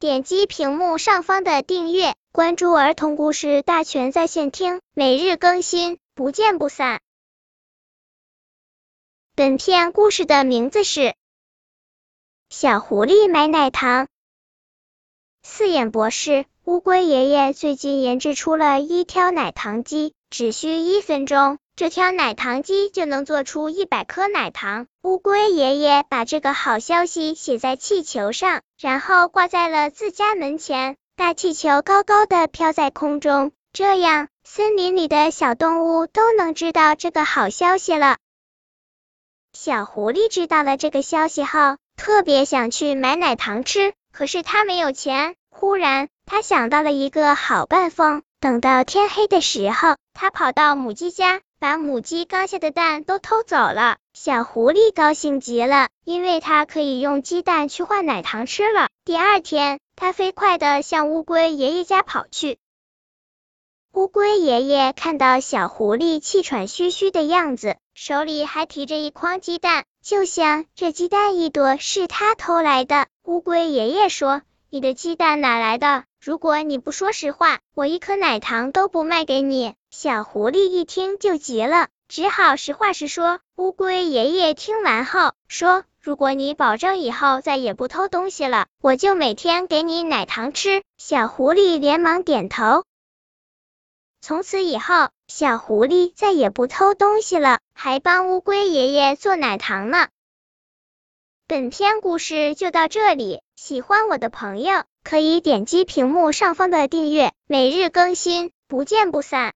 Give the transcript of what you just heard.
点击屏幕上方的订阅，关注儿童故事大全在线听，每日更新，不见不散。本片故事的名字是《小狐狸买奶糖》。四眼博士，乌龟爷爷最近研制出了一挑奶糖机，只需一分钟。这条奶糖机就能做出一百颗奶糖。乌龟爷爷把这个好消息写在气球上，然后挂在了自家门前。大气球高高的飘在空中，这样森林里的小动物都能知道这个好消息了。小狐狸知道了这个消息后，特别想去买奶糖吃，可是他没有钱。忽然，他想到了一个好办法。等到天黑的时候，他跑到母鸡家。把母鸡刚下的蛋都偷走了，小狐狸高兴极了，因为它可以用鸡蛋去换奶糖吃了。第二天，它飞快的向乌龟爷爷家跑去。乌龟爷爷看到小狐狸气喘吁吁的样子，手里还提着一筐鸡蛋，就想这鸡蛋一朵是他偷来的。乌龟爷爷说：“你的鸡蛋哪来的？如果你不说实话，我一颗奶糖都不卖给你。”小狐狸一听就急了，只好实话实说。乌龟爷爷听完后说：“如果你保证以后再也不偷东西了，我就每天给你奶糖吃。”小狐狸连忙点头。从此以后，小狐狸再也不偷东西了，还帮乌龟爷爷做奶糖呢。本篇故事就到这里，喜欢我的朋友可以点击屏幕上方的订阅，每日更新，不见不散。